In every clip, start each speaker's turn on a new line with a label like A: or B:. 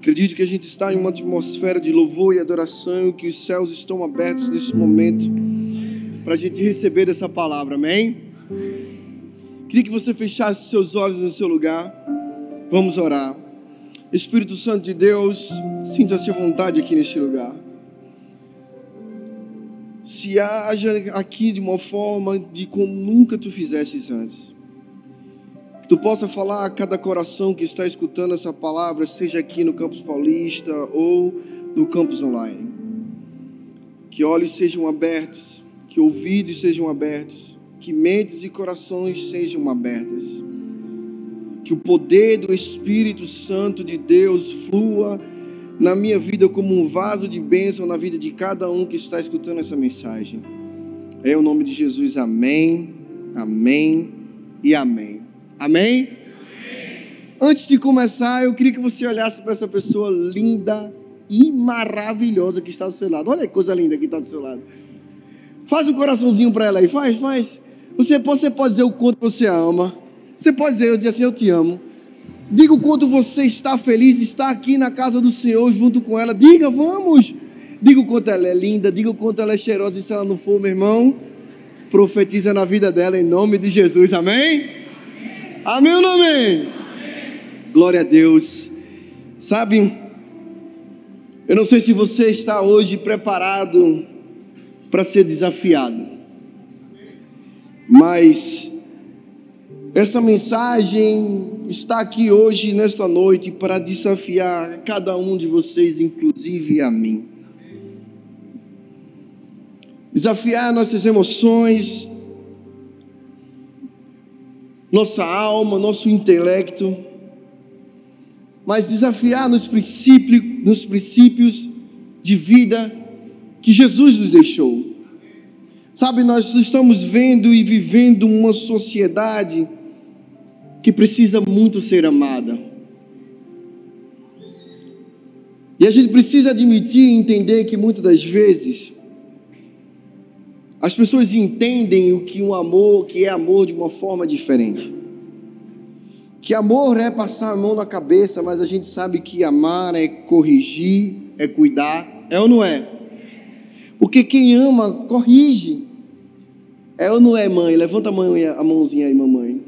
A: Acredito que a gente está em uma atmosfera de louvor e adoração, que os céus estão abertos nesse momento para a gente receber essa palavra, amém? Queria que você fechasse seus olhos no seu lugar. Vamos orar. Espírito Santo de Deus, sinta-se à vontade aqui neste lugar. Se haja aqui de uma forma de como nunca tu fizesses antes tu possa falar a cada coração que está escutando essa palavra, seja aqui no Campus Paulista ou no campus online. Que olhos sejam abertos, que ouvidos sejam abertos, que mentes e corações sejam abertos. Que o poder do Espírito Santo de Deus flua na minha vida como um vaso de bênção na vida de cada um que está escutando essa mensagem. É o nome de Jesus, amém, amém e amém. Amém? Antes de começar, eu queria que você olhasse para essa pessoa linda e maravilhosa que está do seu lado. Olha que coisa linda que está do seu lado. Faz um coraçãozinho para ela aí, faz, faz. Você pode, você pode dizer o quanto você ama. Você pode dizer, eu dizer assim, eu te amo. Diga o quanto você está feliz, está aqui na casa do Senhor junto com ela. Diga, vamos. Diga o quanto ela é linda, diga o quanto ela é cheirosa. E se ela não for, meu irmão, profetiza na vida dela em nome de Jesus. Amém? Amém ou não amém? amém? Glória a Deus. Sabe, eu não sei se você está hoje preparado para ser desafiado, mas essa mensagem está aqui hoje, nesta noite, para desafiar cada um de vocês, inclusive a mim. Desafiar nossas emoções, nossa alma, nosso intelecto, mas desafiar nos princípios, nos princípios de vida que Jesus nos deixou. Sabe, nós estamos vendo e vivendo uma sociedade que precisa muito ser amada. E a gente precisa admitir e entender que muitas das vezes as pessoas entendem o que um amor, que é amor de uma forma diferente. Que amor é passar a mão na cabeça, mas a gente sabe que amar é corrigir, é cuidar, é ou não é? Porque quem ama corrige. É ou não é, mãe? Levanta a, a mãozinha aí, mamãe.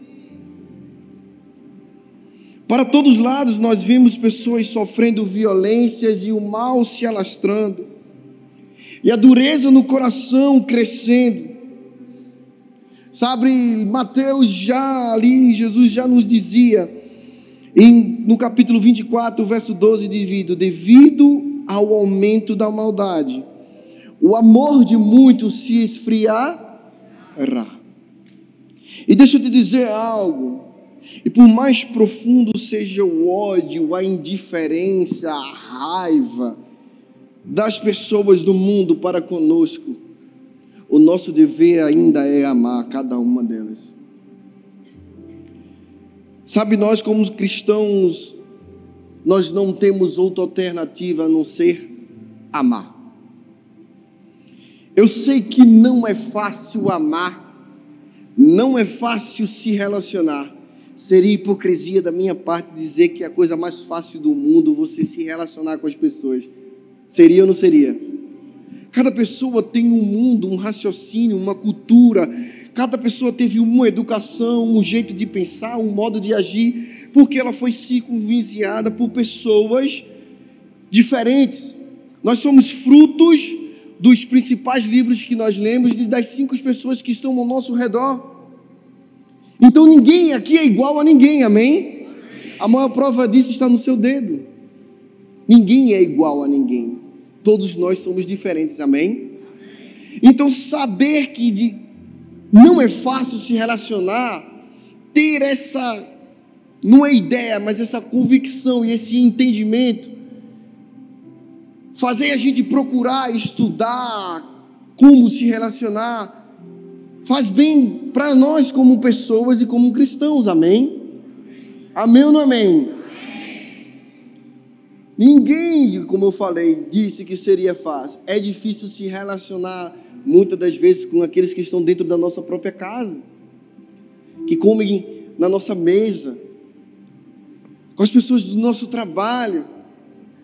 A: Para todos os lados nós vimos pessoas sofrendo violências e o mal se alastrando e a dureza no coração crescendo. Sabe, Mateus já ali, Jesus já nos dizia, em, no capítulo 24, verso 12, devido, devido ao aumento da maldade, o amor de muitos se esfriará. E deixa eu te dizer algo, e por mais profundo seja o ódio, a indiferença, a raiva, das pessoas do mundo para conosco, o nosso dever ainda é amar cada uma delas. Sabe, nós como cristãos, nós não temos outra alternativa a não ser amar. Eu sei que não é fácil amar, não é fácil se relacionar. Seria hipocrisia da minha parte dizer que é a coisa mais fácil do mundo você se relacionar com as pessoas. Seria ou não seria? Cada pessoa tem um mundo, um raciocínio, uma cultura. Cada pessoa teve uma educação, um jeito de pensar, um modo de agir, porque ela foi circunvizinhada por pessoas diferentes. Nós somos frutos dos principais livros que nós lemos e das cinco pessoas que estão ao nosso redor. Então ninguém aqui é igual a ninguém, amém? A maior prova disso está no seu dedo. Ninguém é igual a ninguém. Todos nós somos diferentes, amém? Então, saber que não é fácil se relacionar, ter essa, não é ideia, mas essa convicção e esse entendimento, fazer a gente procurar estudar como se relacionar, faz bem para nós como pessoas e como cristãos, amém? Amém ou não amém? Ninguém, como eu falei, disse que seria fácil. É difícil se relacionar muitas das vezes com aqueles que estão dentro da nossa própria casa, que comem na nossa mesa, com as pessoas do nosso trabalho.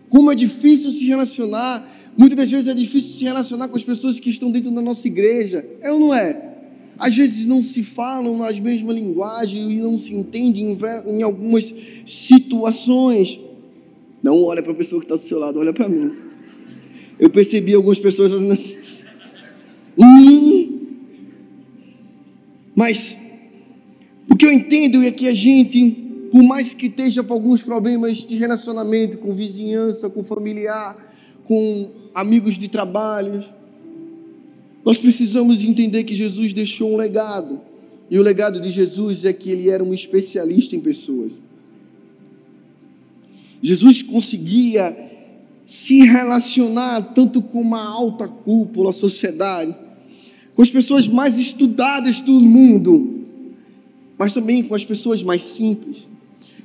A: Como é difícil se relacionar. Muitas das vezes é difícil se relacionar com as pessoas que estão dentro da nossa igreja. É ou não é? Às vezes não se falam as mesmas linguagens e não se entendem em algumas situações. Não olha para a pessoa que está do seu lado, olha para mim. Eu percebi algumas pessoas fazendo. Hum. Mas o que eu entendo é que a gente, por mais que esteja com alguns problemas de relacionamento com vizinhança, com familiar, com amigos de trabalho, nós precisamos entender que Jesus deixou um legado. E o legado de Jesus é que ele era um especialista em pessoas. Jesus conseguia se relacionar tanto com uma alta cúpula, sociedade, com as pessoas mais estudadas do mundo, mas também com as pessoas mais simples,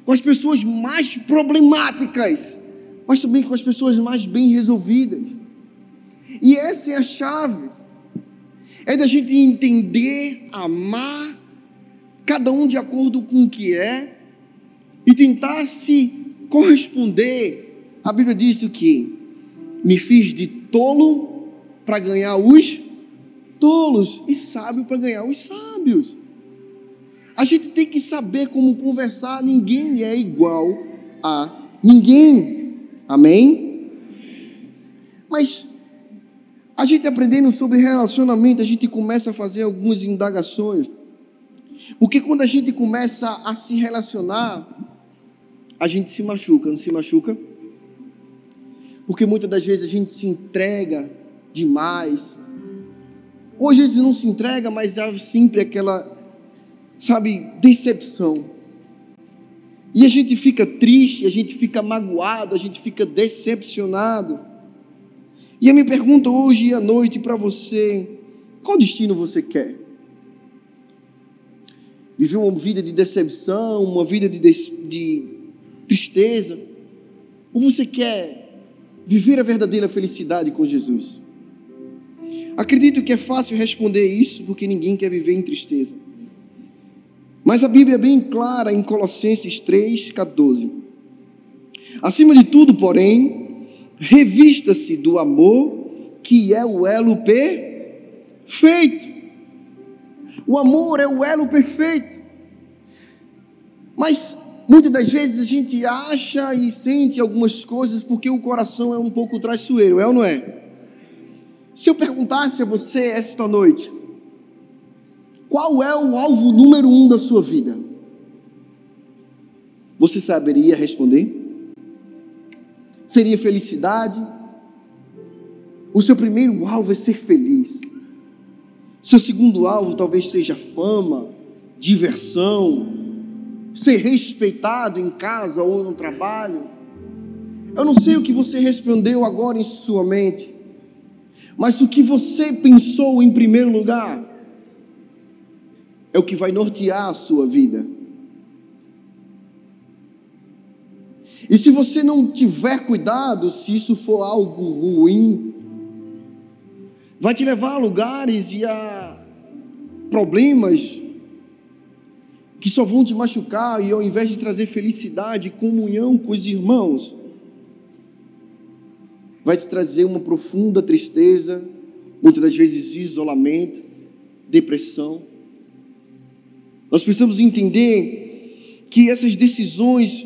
A: com as pessoas mais problemáticas, mas também com as pessoas mais bem resolvidas. E essa é a chave. É da gente entender, amar cada um de acordo com o que é e tentar se corresponder. A Bíblia diz o que me fiz de tolo para ganhar os tolos e sábio para ganhar os sábios. A gente tem que saber como conversar, ninguém é igual a ninguém. Amém? Mas a gente aprendendo sobre relacionamento, a gente começa a fazer algumas indagações. Porque quando a gente começa a se relacionar, a gente se machuca, não se machuca? Porque muitas das vezes a gente se entrega demais, Hoje eles não se entrega, mas há sempre aquela, sabe, decepção. E a gente fica triste, a gente fica magoado, a gente fica decepcionado. E a minha pergunta hoje à noite para você: qual destino você quer? Viver uma vida de decepção, uma vida de, de tristeza? Ou você quer viver a verdadeira felicidade com Jesus? Acredito que é fácil responder isso porque ninguém quer viver em tristeza. Mas a Bíblia é bem clara em Colossenses 3,14. Acima de tudo, porém, revista-se do amor, que é o elo perfeito. O amor é o elo perfeito. Mas muitas das vezes a gente acha e sente algumas coisas porque o coração é um pouco traiçoeiro, é ou não é? Se eu perguntasse a você esta noite, qual é o alvo número um da sua vida? Você saberia responder? Seria felicidade? O seu primeiro alvo é ser feliz. Seu segundo alvo talvez seja fama, diversão, ser respeitado em casa ou no trabalho. Eu não sei o que você respondeu agora em sua mente. Mas o que você pensou em primeiro lugar é o que vai nortear a sua vida. E se você não tiver cuidado, se isso for algo ruim, vai te levar a lugares e a problemas que só vão te machucar e ao invés de trazer felicidade comunhão com os irmãos, vai te trazer uma profunda tristeza, muitas das vezes isolamento, depressão. Nós precisamos entender que essas decisões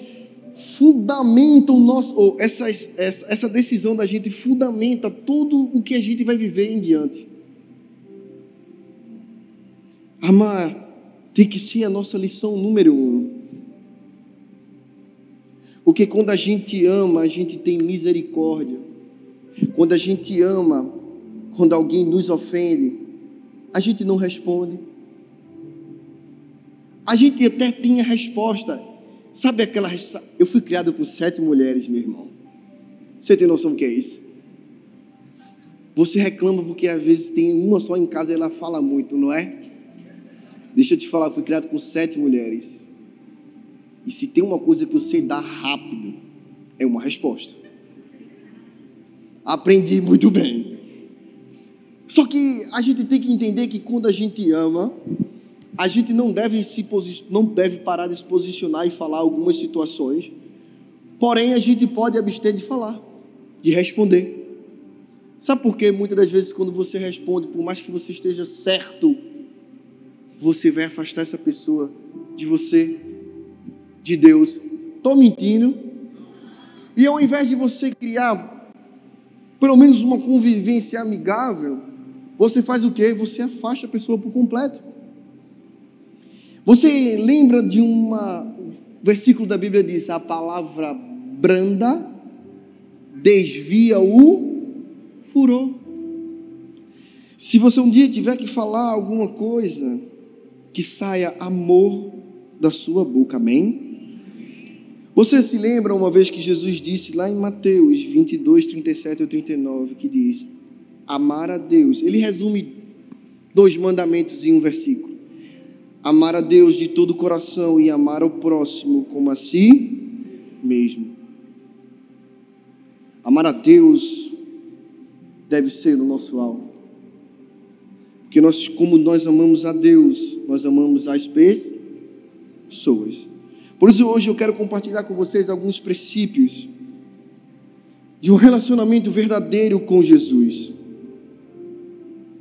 A: fundamentam nosso, ou essa, essa, essa decisão da gente fundamenta tudo o que a gente vai viver em diante. Amar tem que ser a nossa lição número um. Porque quando a gente ama, a gente tem misericórdia. Quando a gente ama, quando alguém nos ofende, a gente não responde. A gente até tem a resposta. Sabe aquela. Eu fui criado por sete mulheres, meu irmão. Você tem noção do que é isso? Você reclama porque às vezes tem uma só em casa e ela fala muito, não é? Deixa eu te falar, eu fui criado com sete mulheres. E se tem uma coisa que você dá rápido, é uma resposta aprendi muito bem. Só que a gente tem que entender que quando a gente ama, a gente não deve se não deve parar de se posicionar e falar algumas situações, Porém, a gente pode abster de falar, de responder. Sabe por quê? Muitas das vezes, quando você responde, por mais que você esteja certo, você vai afastar essa pessoa de você, de Deus. Estou mentindo? E ao invés de você criar pelo menos uma convivência amigável, você faz o quê? Você afasta a pessoa por completo. Você lembra de um versículo da Bíblia diz: a palavra branda desvia o furor. Se você um dia tiver que falar alguma coisa, que saia amor da sua boca, amém? Você se lembra uma vez que Jesus disse lá em Mateus 22, 37 ou 39, que diz: Amar a Deus. Ele resume dois mandamentos em um versículo: Amar a Deus de todo o coração e amar ao próximo como a si mesmo. Amar a Deus deve ser o nosso alvo. Porque nós, como nós amamos a Deus, nós amamos as pessoas. Por isso, hoje eu quero compartilhar com vocês alguns princípios de um relacionamento verdadeiro com Jesus.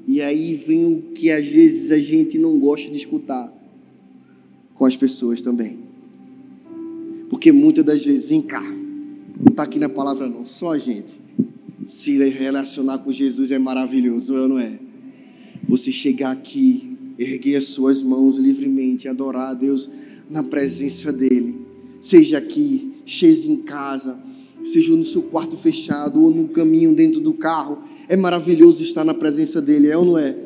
A: E aí vem o que às vezes a gente não gosta de escutar com as pessoas também. Porque muitas das vezes, vem cá, não está aqui na palavra não, só a gente. Se relacionar com Jesus é maravilhoso, ou não é? Você chegar aqui, erguer as suas mãos livremente, adorar a Deus na presença dEle. Seja aqui, seja em casa, seja no seu quarto fechado ou no caminho dentro do carro. É maravilhoso estar na presença dEle, é ou não é?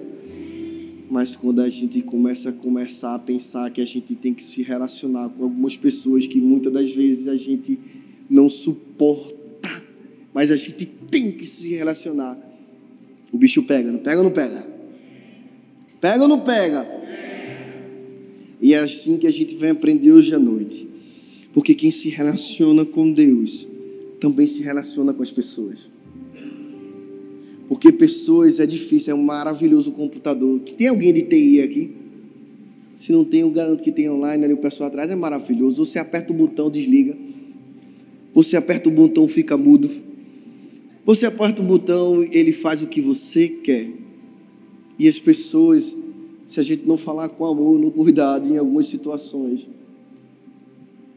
A: Mas quando a gente começa a começar a pensar que a gente tem que se relacionar com algumas pessoas que muitas das vezes a gente não suporta, mas a gente tem que se relacionar. O bicho pega, não pega ou não pega? Pega ou não pega? E é assim que a gente vai aprender hoje à noite. Porque quem se relaciona com Deus também se relaciona com as pessoas. Porque pessoas é difícil, é um maravilhoso computador. Tem alguém de TI aqui? Se não tem, eu garanto que tem online ali o pessoal atrás, é maravilhoso. Você aperta o botão, desliga. Você aperta o botão, fica mudo. Você aperta o botão, ele faz o que você quer. E as pessoas se a gente não falar com amor, não cuidado em algumas situações,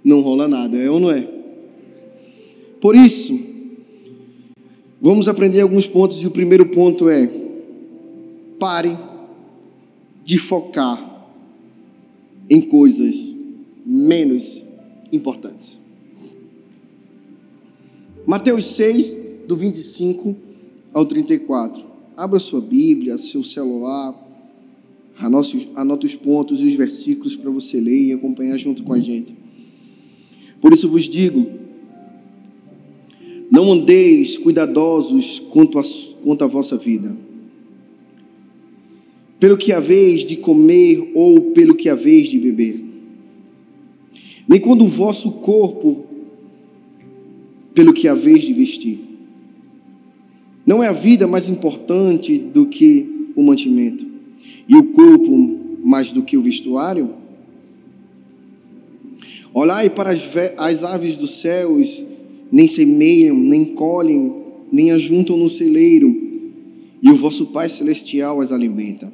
A: não rola nada, é ou não é? Por isso, vamos aprender alguns pontos, e o primeiro ponto é: pare de focar em coisas menos importantes. Mateus 6, do 25 ao 34. Abra sua Bíblia, seu celular, Anota os pontos e os versículos para você ler e acompanhar junto com a gente. Por isso vos digo: não andeis cuidadosos quanto a, quanto a vossa vida, pelo que haveis de comer ou pelo que haveis de beber, nem quando o vosso corpo, pelo que haveis de vestir. Não é a vida mais importante do que o mantimento e o corpo mais do que o vestuário? Olhai para as, as aves dos céus, nem semeiam, nem colhem, nem ajuntam no celeiro, e o vosso Pai Celestial as alimenta.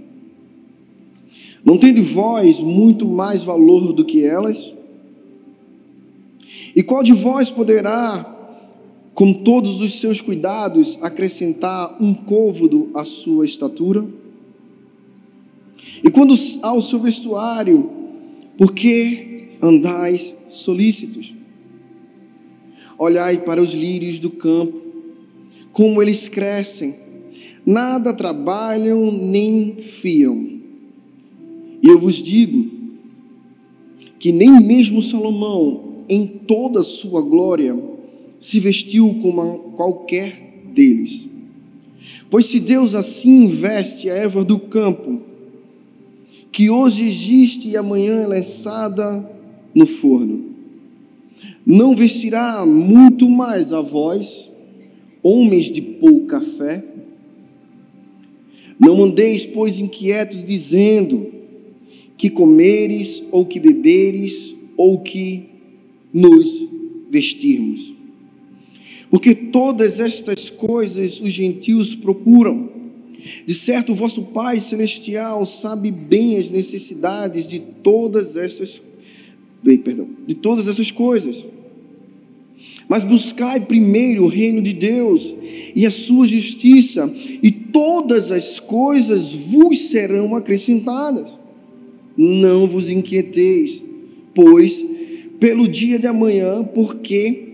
A: Não tende vós muito mais valor do que elas? E qual de vós poderá, com todos os seus cuidados, acrescentar um côvado à sua estatura? E quando ao seu vestuário, por que andais solícitos? Olhai para os lírios do campo, como eles crescem, nada trabalham nem fiam. E eu vos digo que nem mesmo Salomão, em toda a sua glória, se vestiu como qualquer deles. Pois se Deus assim veste a erva do campo, que hoje existe e amanhã é lançada no forno. Não vestirá muito mais a vós, homens de pouca fé? Não andeis, pois, inquietos, dizendo que comeres, ou que beberes, ou que nos vestirmos. Todas estas coisas os gentios procuram. De certo, o vosso Pai Celestial sabe bem as necessidades de todas essas, perdão, de todas essas coisas. Mas buscai primeiro o reino de Deus e a sua justiça, e todas as coisas vos serão acrescentadas. Não vos inquieteis, pois, pelo dia de amanhã, porque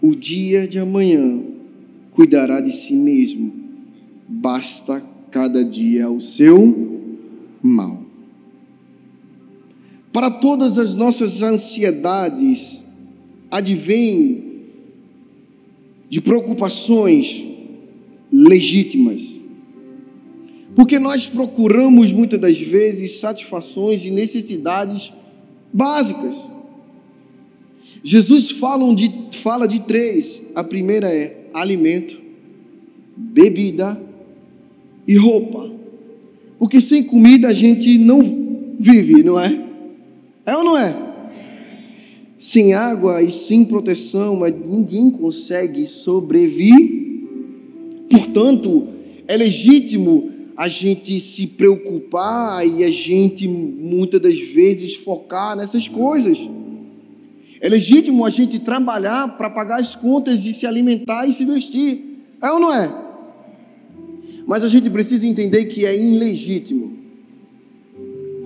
A: o dia de amanhã cuidará de si mesmo. Basta cada dia o seu mal. Para todas as nossas ansiedades, advém de preocupações legítimas. Porque nós procuramos muitas das vezes satisfações e necessidades básicas. Jesus fala de, fala de três. A primeira é alimento, bebida e roupa. Porque sem comida a gente não vive, não é? É ou não é? Sem água e sem proteção, ninguém consegue sobreviver. Portanto, é legítimo a gente se preocupar e a gente muitas das vezes focar nessas coisas. É legítimo a gente trabalhar para pagar as contas e se alimentar e se vestir. É ou não é? Mas a gente precisa entender que é ilegítimo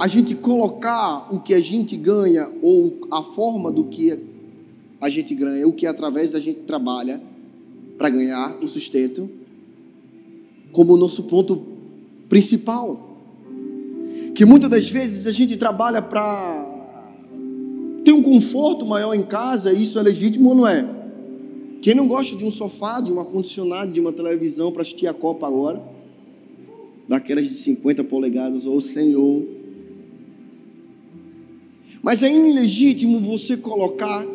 A: a gente colocar o que a gente ganha ou a forma do que a gente ganha, o que através da gente trabalha para ganhar o sustento, como o nosso ponto principal. Que muitas das vezes a gente trabalha para ter um conforto maior em casa, isso é legítimo ou não é? Quem não gosta de um sofá, de um ar-condicionado, de uma televisão para assistir a Copa agora, daquelas de 50 polegadas, ou Senhor, mas é ilegítimo você colocar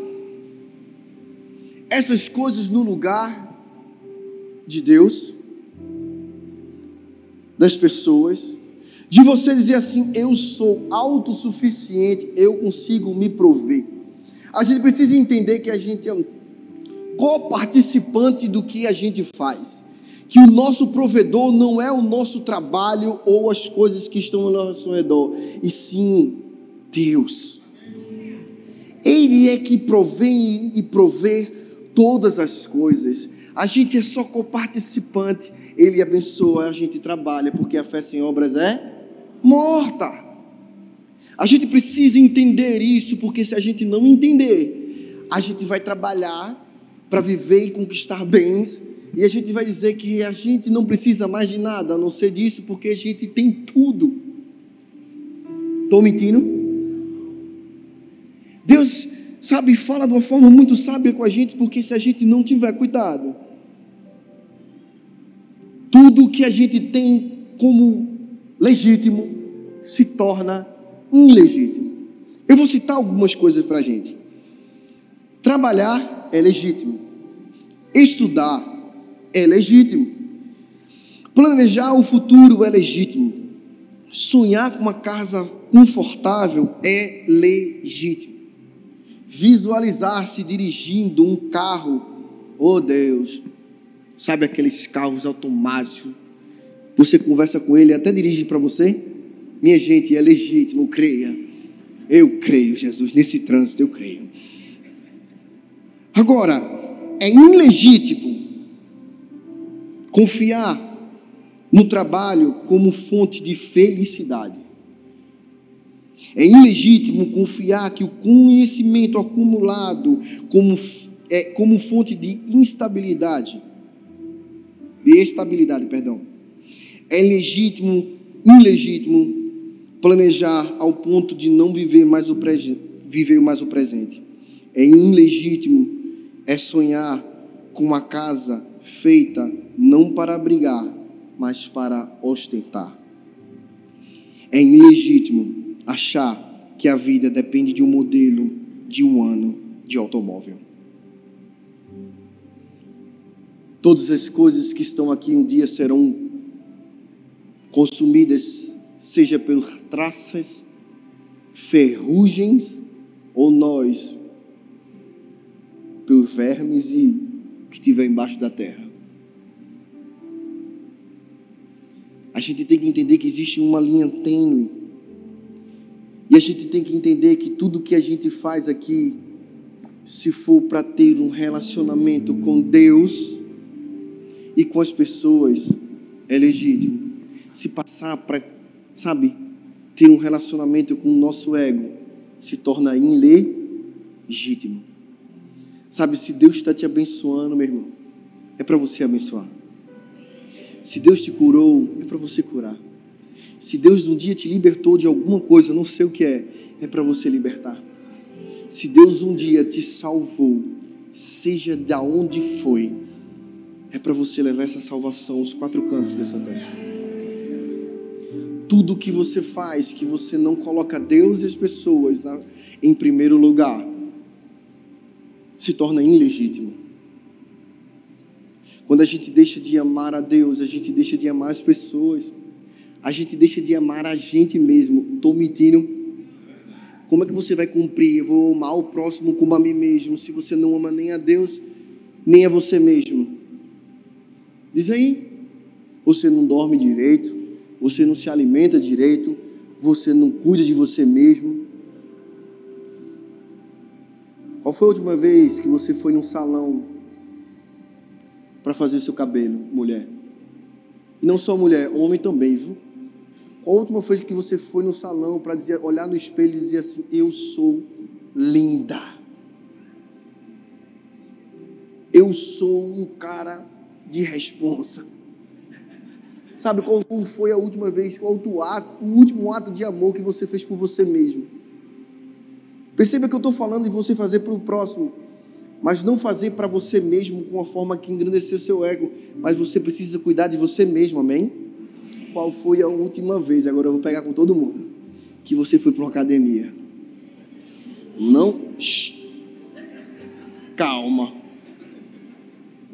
A: essas coisas no lugar de Deus, das pessoas, de você dizer assim: eu sou autossuficiente, eu consigo me prover. A gente precisa entender que a gente é um coparticipante do que a gente faz. Que o nosso provedor não é o nosso trabalho ou as coisas que estão ao nosso redor, e sim Deus. Ele é que provém e provê todas as coisas. A gente é só coparticipante. Ele abençoa, a gente trabalha, porque a fé sem obras é morta. A gente precisa entender isso, porque se a gente não entender, a gente vai trabalhar para viver e conquistar bens, e a gente vai dizer que a gente não precisa mais de nada a não ser disso, porque a gente tem tudo. Estou mentindo? Deus, sabe, fala de uma forma muito sábia com a gente, porque se a gente não tiver cuidado, tudo que a gente tem como legítimo se torna ilegítimo. Eu vou citar algumas coisas para a gente. Trabalhar é legítimo. Estudar é legítimo. Planejar o futuro é legítimo. Sonhar com uma casa confortável é legítimo visualizar-se dirigindo um carro, oh Deus, sabe aqueles carros automáticos, você conversa com ele, até dirige para você, minha gente, é legítimo, creia, eu creio, Jesus, nesse trânsito eu creio. Agora, é ilegítimo confiar no trabalho como fonte de felicidade. É ilegítimo confiar que o conhecimento acumulado como, é, como fonte de instabilidade, de estabilidade, perdão, é legítimo, ilegítimo planejar ao ponto de não viver mais o, pre, viver mais o presente. É ilegítimo é sonhar com uma casa feita não para abrigar, mas para ostentar. É ilegítimo achar que a vida depende de um modelo, de um ano de automóvel. Todas as coisas que estão aqui um dia serão consumidas, seja por traças, ferrugens ou nós, por vermes e que tiver embaixo da terra. A gente tem que entender que existe uma linha tênue. E a gente tem que entender que tudo que a gente faz aqui, se for para ter um relacionamento com Deus e com as pessoas, é legítimo. Se passar para, sabe, ter um relacionamento com o nosso ego, se torna ilegítimo. Sabe, se Deus está te abençoando, meu irmão, é para você abençoar. Se Deus te curou, é para você curar. Se Deus um dia te libertou de alguma coisa, não sei o que é, é para você libertar. Se Deus um dia te salvou, seja de onde foi, é para você levar essa salvação aos quatro cantos dessa terra. Tudo que você faz, que você não coloca Deus e as pessoas na, em primeiro lugar, se torna ilegítimo. Quando a gente deixa de amar a Deus, a gente deixa de amar as pessoas, a gente deixa de amar a gente mesmo. Estou mentindo? Como é que você vai cumprir? Eu vou amar o próximo como a mim mesmo, se você não ama nem a Deus, nem a você mesmo? Diz aí. Você não dorme direito, você não se alimenta direito, você não cuida de você mesmo. Qual foi a última vez que você foi num salão para fazer seu cabelo, mulher? E não só mulher, homem também, viu? Qual a última vez que você foi no salão para dizer, olhar no espelho e dizer assim: Eu sou linda. Eu sou um cara de responsa. Sabe qual foi a última vez, qual o, ato, o último ato de amor que você fez por você mesmo? Perceba que eu estou falando de você fazer para o próximo, mas não fazer para você mesmo com uma forma que engrandecer seu ego, mas você precisa cuidar de você mesmo, amém? Qual foi a última vez, agora eu vou pegar com todo mundo, que você foi para uma academia? Não. Calma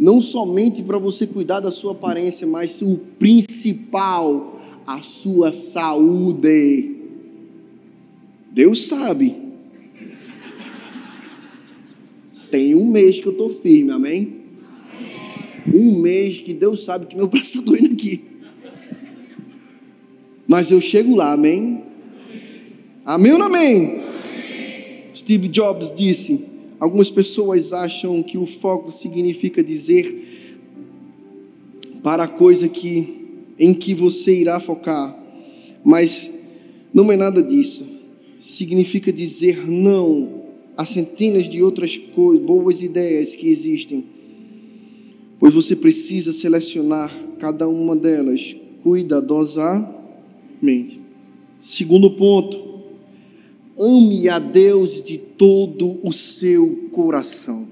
A: não somente para você cuidar da sua aparência, mas o principal, a sua saúde. Deus sabe. Tem um mês que eu estou firme, amém? Um mês que Deus sabe que meu braço está doendo aqui. Mas eu chego lá, amém? Amém ou não amém? Steve Jobs disse: Algumas pessoas acham que o foco significa dizer para a coisa que em que você irá focar, mas não é nada disso. Significa dizer não a centenas de outras coisas, boas ideias que existem, pois você precisa selecionar cada uma delas cuidadosamente. Segundo ponto, ame a Deus de todo o seu coração.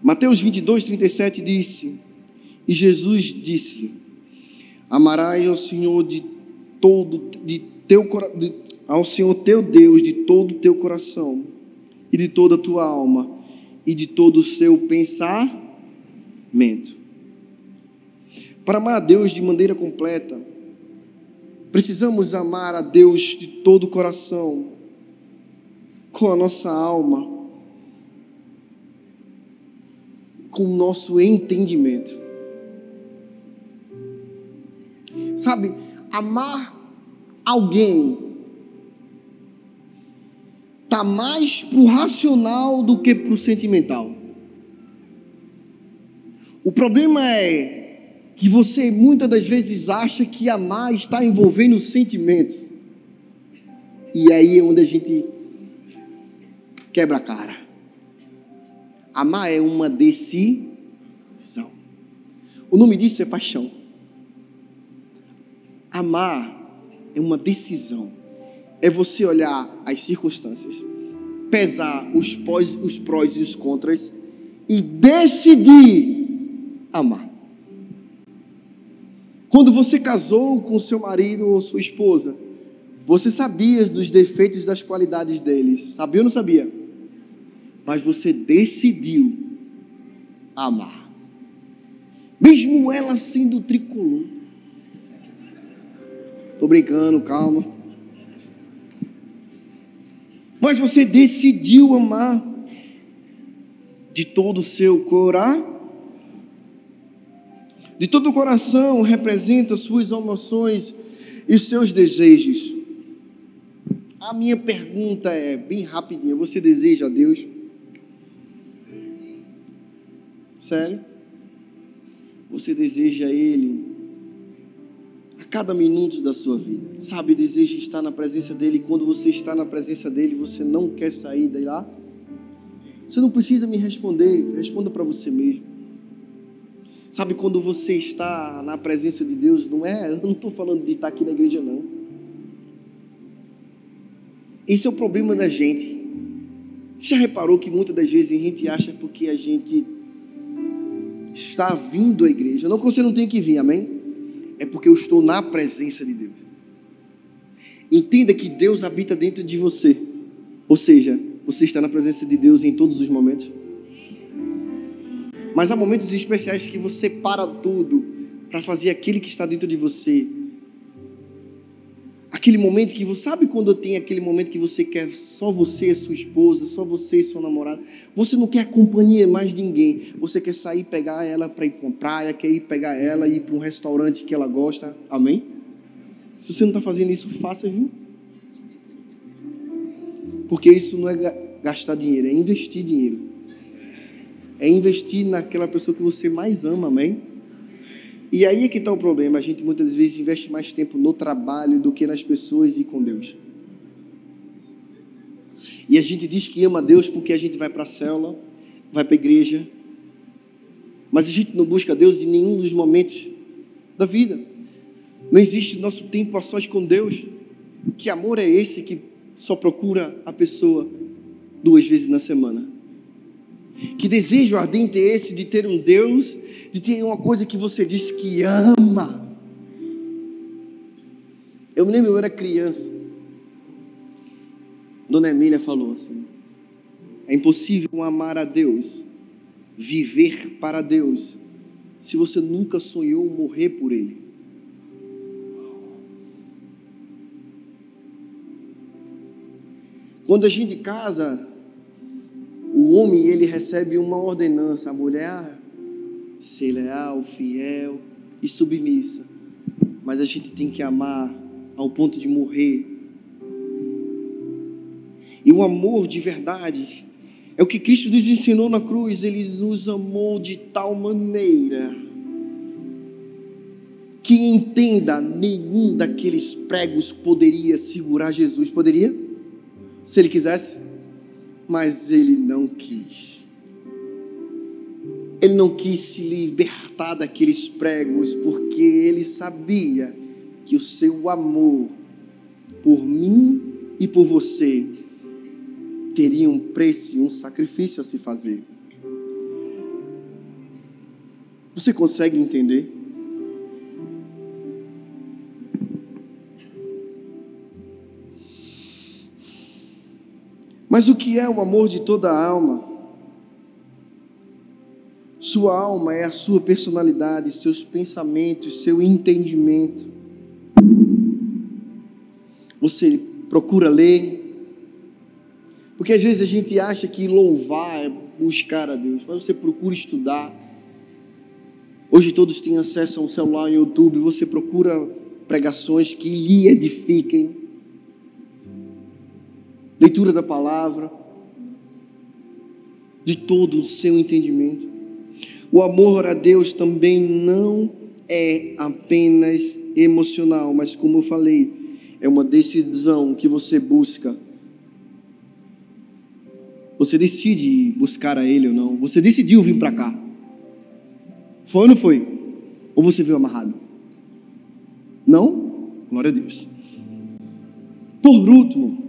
A: Mateus 22, 37 disse: E Jesus disse: Amarás ao Senhor de todo, de teu, de, ao Senhor teu Deus de todo o teu coração, e de toda a tua alma, e de todo o seu pensamento. Para amar a Deus de maneira completa, Precisamos amar a Deus de todo o coração, com a nossa alma, com o nosso entendimento. Sabe, amar alguém está mais para o racional do que para o sentimental. O problema é que você muitas das vezes acha que amar está envolvendo sentimentos. E aí é onde a gente quebra a cara. Amar é uma decisão. O nome disso é paixão. Amar é uma decisão. É você olhar as circunstâncias, pesar os prós, os prós e os contras e decidir amar. Quando você casou com seu marido ou sua esposa, você sabia dos defeitos e das qualidades deles. Sabia ou não sabia? Mas você decidiu amar. Mesmo ela sendo tricolor. Estou brincando, calma. Mas você decidiu amar de todo o seu coração. De todo o coração representa suas emoções e seus desejos. A minha pergunta é bem rapidinha: você deseja a Deus? Sério? Você deseja Ele a cada minuto da sua vida? Sabe, deseja estar na presença dEle. Quando você está na presença dEle, você não quer sair daí lá? Você não precisa me responder, responda para você mesmo. Sabe, quando você está na presença de Deus, não é? Eu não estou falando de estar aqui na igreja, não. Esse é o problema da gente. Já reparou que muitas das vezes a gente acha porque a gente está vindo à igreja. Não que você não tenha que vir, amém? É porque eu estou na presença de Deus. Entenda que Deus habita dentro de você. Ou seja, você está na presença de Deus em todos os momentos. Mas há momentos especiais que você para tudo para fazer aquele que está dentro de você Aquele momento que você sabe quando tem aquele momento que você quer só você e sua esposa, só você e sua namorada. Você não quer companhia mais de ninguém. Você quer sair pegar ela para ir para uma praia, quer ir pegar ela e ir para um restaurante que ela gosta. Amém? Se você não está fazendo isso, faça, viu? Porque isso não é gastar dinheiro, é investir dinheiro. É investir naquela pessoa que você mais ama, amém? E aí é que está o problema. A gente muitas vezes investe mais tempo no trabalho do que nas pessoas e com Deus. E a gente diz que ama Deus porque a gente vai para a célula, vai para a igreja, mas a gente não busca Deus em nenhum dos momentos da vida. Não existe nosso tempo a sós com Deus. Que amor é esse que só procura a pessoa duas vezes na semana? Que desejo ardente é esse de ter um Deus, de ter uma coisa que você diz que ama? Eu me lembro, eu era criança. Dona Emília falou assim: é impossível amar a Deus, viver para Deus, se você nunca sonhou morrer por Ele. Quando a gente casa, homem ele recebe uma ordenança, a mulher ser leal, fiel e submissa. Mas a gente tem que amar ao ponto de morrer. E o amor de verdade é o que Cristo nos ensinou na cruz, ele nos amou de tal maneira que entenda, nenhum daqueles pregos poderia segurar Jesus, poderia? Se ele quisesse? Mas ele não quis. Ele não quis se libertar daqueles pregos, porque ele sabia que o seu amor por mim e por você teria um preço e um sacrifício a se fazer. Você consegue entender? Mas o que é o amor de toda a alma? Sua alma é a sua personalidade, seus pensamentos, seu entendimento. Você procura ler, porque às vezes a gente acha que louvar é buscar a Deus, mas você procura estudar. Hoje todos têm acesso a um celular no YouTube, você procura pregações que lhe edifiquem leitura da palavra, de todo o seu entendimento. O amor a Deus também não é apenas emocional, mas como eu falei, é uma decisão que você busca. Você decide buscar a Ele ou não. Você decidiu vir para cá. Foi ou não foi? Ou você veio amarrado? Não? Glória a Deus. Por último,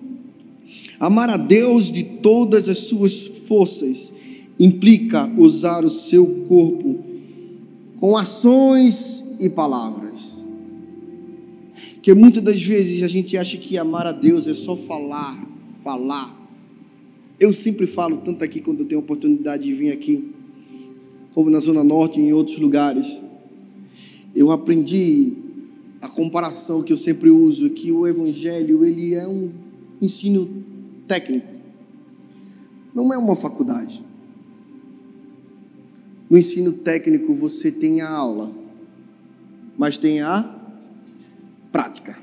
A: Amar a Deus de todas as suas forças implica usar o seu corpo com ações e palavras. Que muitas das vezes a gente acha que amar a Deus é só falar, falar. Eu sempre falo tanto aqui quando eu tenho a oportunidade de vir aqui, como na Zona Norte e em outros lugares. Eu aprendi a comparação que eu sempre uso, que o Evangelho ele é um ensino técnico não é uma faculdade. No ensino técnico você tem a aula, mas tem a prática.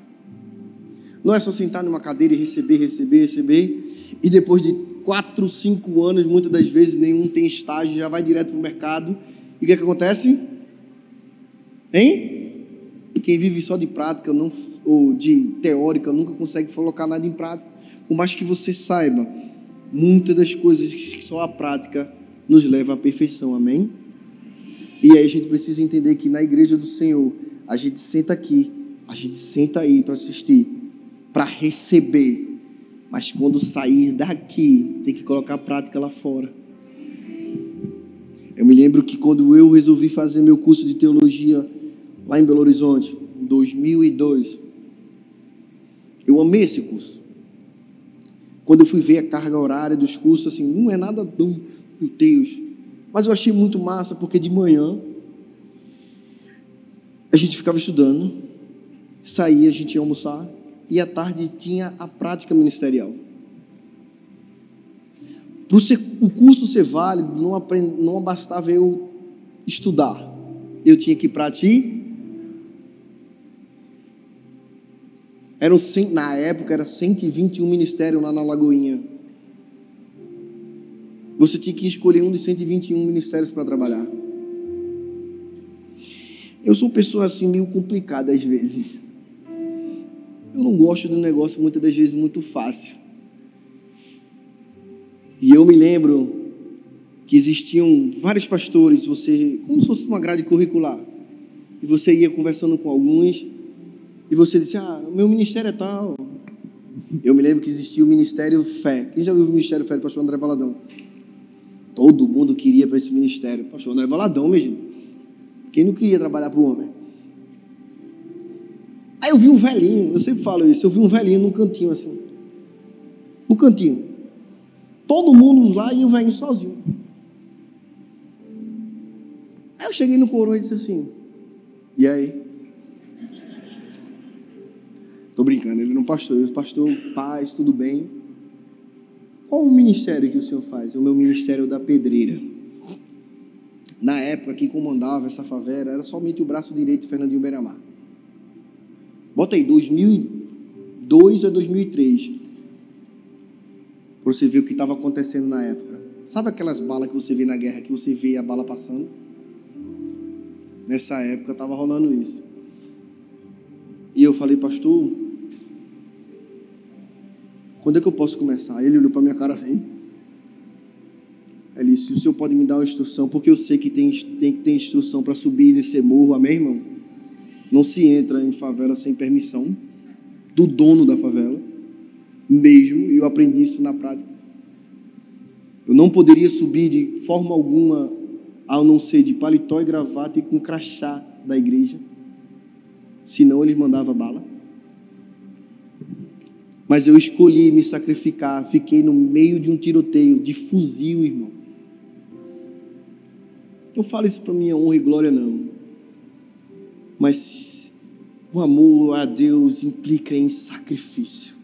A: Não é só sentar numa cadeira e receber, receber, receber, e depois de quatro, cinco anos, muitas das vezes nenhum tem estágio, já vai direto para o mercado. E o que, é que acontece? Hein? Quem vive só de prática não, ou de teórica nunca consegue colocar nada em prática. Por mais que você saiba, muitas das coisas que só a prática nos leva à perfeição. Amém? E aí a gente precisa entender que na igreja do Senhor, a gente senta aqui, a gente senta aí para assistir, para receber. Mas quando sair daqui, tem que colocar a prática lá fora. Eu me lembro que quando eu resolvi fazer meu curso de teologia lá em Belo Horizonte, em 2002, eu amei esse curso. Quando eu fui ver a carga horária dos cursos, assim, não é nada tão, meu Deus. Mas eu achei muito massa, porque de manhã a gente ficava estudando, saía, a gente ia almoçar, e à tarde tinha a prática ministerial. Para o curso ser válido, não, aprend, não bastava eu estudar, eu tinha que praticar. Eram, na época, era 121 ministérios lá na Lagoinha. Você tinha que escolher um dos 121 ministérios para trabalhar. Eu sou uma pessoa assim meio complicada às vezes. Eu não gosto de um negócio muitas das vezes muito fácil. E eu me lembro que existiam vários pastores, você, como se fosse uma grade curricular. E você ia conversando com alguns e você disse: Ah, meu ministério é tal. Eu me lembro que existia o Ministério Fé. Quem já viu o Ministério Fé do pastor André Valadão? Todo mundo queria para esse ministério. Pastor André Valadão, meu gente. Quem não queria trabalhar para o homem? Aí eu vi um velhinho, eu sempre falo isso, eu vi um velhinho num cantinho assim. No cantinho. Todo mundo lá e o velhinho sozinho. Aí eu cheguei no coroa e disse assim: E aí? Estou brincando, ele não pastor, eu pastor, paz, tudo bem. Qual o ministério que o senhor faz? O meu ministério da pedreira. Na época, quem comandava essa favela era somente o braço direito de Fernandinho Beiramar. Bota aí, 2002 a 2003. Para você ver o que estava acontecendo na época. Sabe aquelas balas que você vê na guerra, que você vê a bala passando? Nessa época estava rolando isso. E eu falei, pastor, quando é que eu posso começar? Ele olhou para minha cara assim. Ele disse: O senhor pode me dar uma instrução? Porque eu sei que tem, tem que ter instrução para subir e descer morro, amém, irmão? Não se entra em favela sem permissão do dono da favela, mesmo, e eu aprendi isso na prática. Eu não poderia subir de forma alguma, a não ser de paletó e gravata e com crachá da igreja, senão eles mandavam bala. Mas eu escolhi me sacrificar, fiquei no meio de um tiroteio de fuzil, irmão. Não falo isso para minha honra e glória, não. Mas o amor a Deus implica em sacrifício.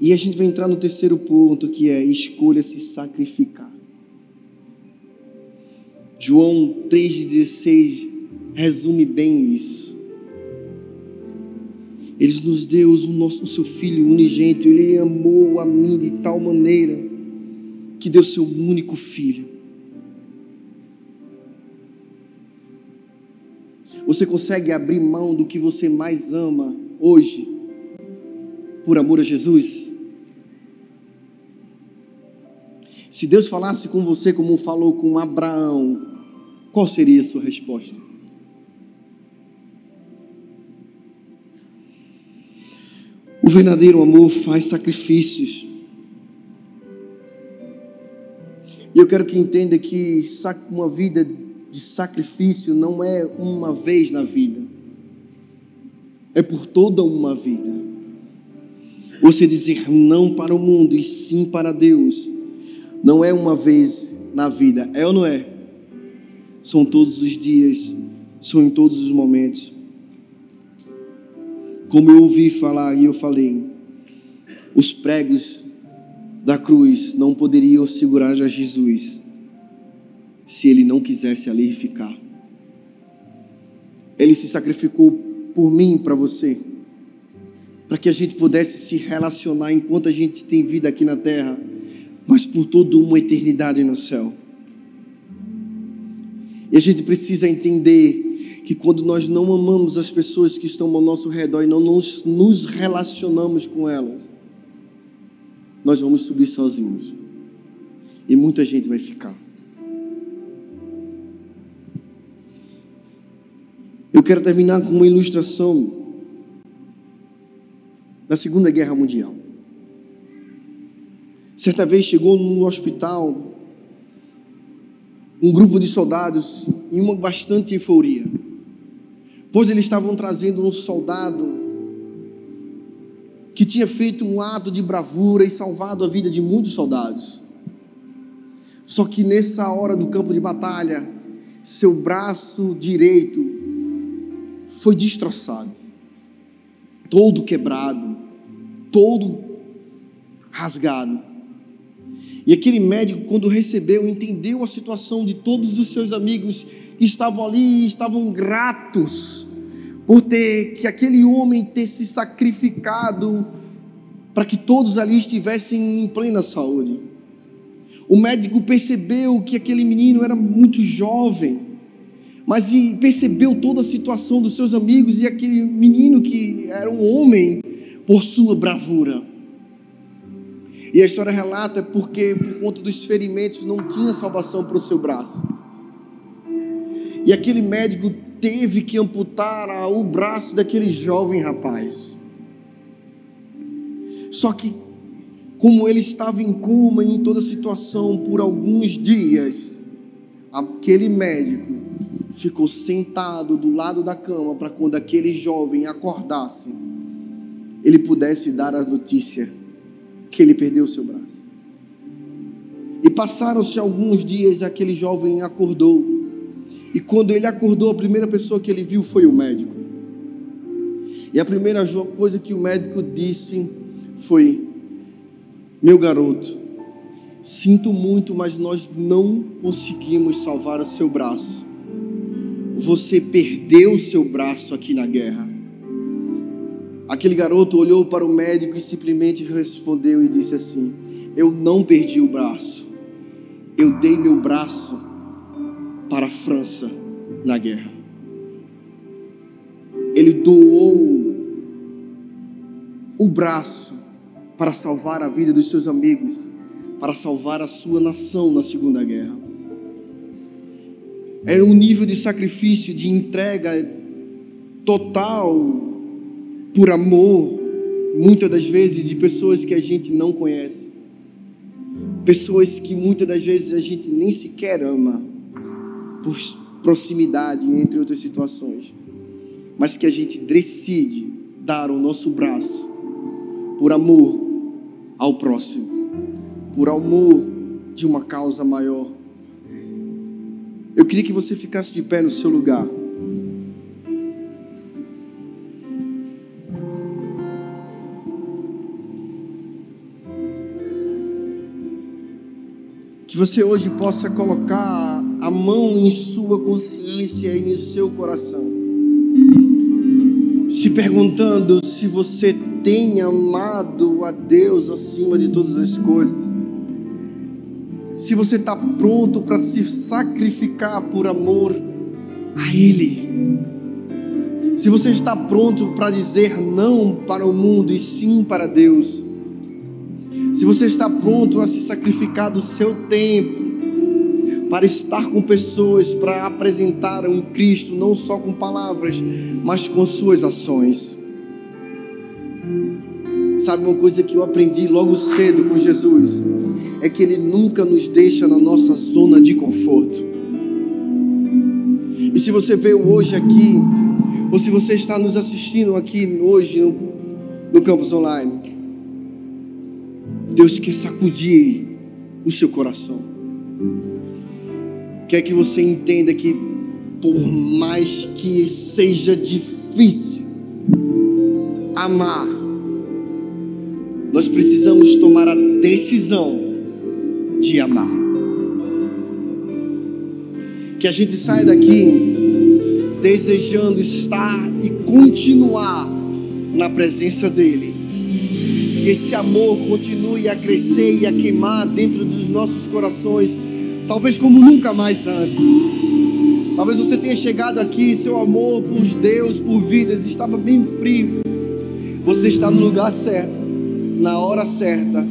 A: E a gente vai entrar no terceiro ponto, que é escolha se sacrificar. João 3,16 resume bem isso. Ele nos deu o, nosso, o seu Filho unigênito, Ele amou a mim de tal maneira que deu seu único Filho. Você consegue abrir mão do que você mais ama hoje por amor a Jesus? Se Deus falasse com você como falou com Abraão, qual seria a sua resposta? O verdadeiro amor faz sacrifícios. E eu quero que entenda que uma vida de sacrifício não é uma vez na vida, é por toda uma vida. Você dizer não para o mundo e sim para Deus, não é uma vez na vida, é ou não é? São todos os dias, são em todos os momentos. Como eu ouvi falar e eu falei, Os pregos da cruz não poderiam segurar a Jesus se ele não quisesse ali ficar. Ele se sacrificou por mim, para você, para que a gente pudesse se relacionar enquanto a gente tem vida aqui na terra, mas por toda uma eternidade no céu. E a gente precisa entender que quando nós não amamos as pessoas que estão ao nosso redor e não nos, nos relacionamos com elas, nós vamos subir sozinhos. E muita gente vai ficar. Eu quero terminar com uma ilustração da Segunda Guerra Mundial. Certa vez chegou no hospital um grupo de soldados em uma bastante euforia, pois eles estavam trazendo um soldado que tinha feito um ato de bravura e salvado a vida de muitos soldados. Só que nessa hora do campo de batalha, seu braço direito foi destroçado, todo quebrado, todo rasgado. E aquele médico, quando recebeu, entendeu a situação de todos os seus amigos estavam ali estavam gratos por ter que aquele homem ter se sacrificado para que todos ali estivessem em plena saúde. O médico percebeu que aquele menino era muito jovem, mas percebeu toda a situação dos seus amigos e aquele menino que era um homem por sua bravura. E a história relata porque, por conta dos ferimentos, não tinha salvação para o seu braço. E aquele médico teve que amputar o braço daquele jovem rapaz. Só que, como ele estava em coma em toda a situação por alguns dias, aquele médico ficou sentado do lado da cama para quando aquele jovem acordasse, ele pudesse dar a notícia que ele perdeu o seu braço. E passaram-se alguns dias, aquele jovem acordou. E quando ele acordou, a primeira pessoa que ele viu foi o médico. E a primeira coisa que o médico disse foi: Meu garoto, sinto muito, mas nós não conseguimos salvar o seu braço. Você perdeu o seu braço aqui na guerra. Aquele garoto olhou para o médico e simplesmente respondeu e disse assim: Eu não perdi o braço, eu dei meu braço para a França na guerra. Ele doou o braço para salvar a vida dos seus amigos, para salvar a sua nação na Segunda Guerra. Era um nível de sacrifício, de entrega total por amor, muitas das vezes, de pessoas que a gente não conhece. Pessoas que muitas das vezes a gente nem sequer ama, por proximidade, entre outras situações. Mas que a gente decide dar o nosso braço por amor ao próximo, por amor de uma causa maior. Eu queria que você ficasse de pé no seu lugar. Que você hoje possa colocar a mão em sua consciência e em seu coração, se perguntando se você tem amado a Deus acima de todas as coisas, se você está pronto para se sacrificar por amor a Ele, se você está pronto para dizer não para o mundo e sim para Deus. Se você está pronto a se sacrificar do seu tempo para estar com pessoas, para apresentar um Cristo não só com palavras, mas com suas ações. Sabe uma coisa que eu aprendi logo cedo com Jesus? É que Ele nunca nos deixa na nossa zona de conforto. E se você veio hoje aqui, ou se você está nos assistindo aqui hoje no, no campus online, Deus quer sacudir o seu coração. Quer que você entenda que, por mais que seja difícil amar, nós precisamos tomar a decisão de amar. Que a gente saia daqui desejando estar e continuar na presença dEle. Que esse amor continue a crescer e a queimar dentro dos nossos corações, talvez como nunca mais antes. Talvez você tenha chegado aqui, seu amor por Deus, por vidas, estava bem frio. Você está no lugar certo, na hora certa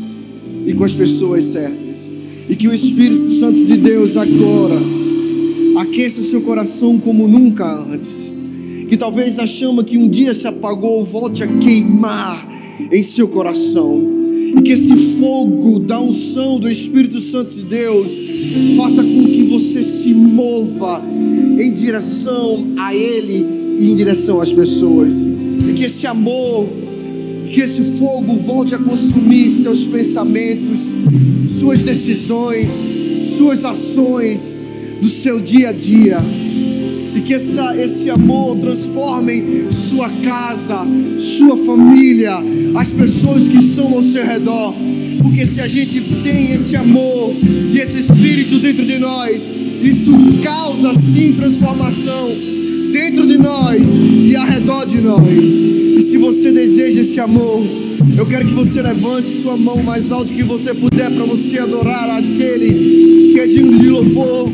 A: e com as pessoas certas. E que o Espírito Santo de Deus agora aqueça seu coração como nunca antes. Que talvez a chama que um dia se apagou volte a queimar em seu coração. E que esse fogo da unção do Espírito Santo de Deus faça com que você se mova em direção a Ele e em direção às pessoas. E que esse amor, que esse fogo volte a consumir seus pensamentos, suas decisões, suas ações do seu dia a dia. E que essa, esse amor transforme sua casa, sua família, as pessoas que estão ao seu redor. Porque se a gente tem esse amor e esse espírito dentro de nós, isso causa sim transformação dentro de nós e ao redor de nós. E se você deseja esse amor, eu quero que você levante sua mão mais alto que você puder para você adorar aquele que é digno de louvor.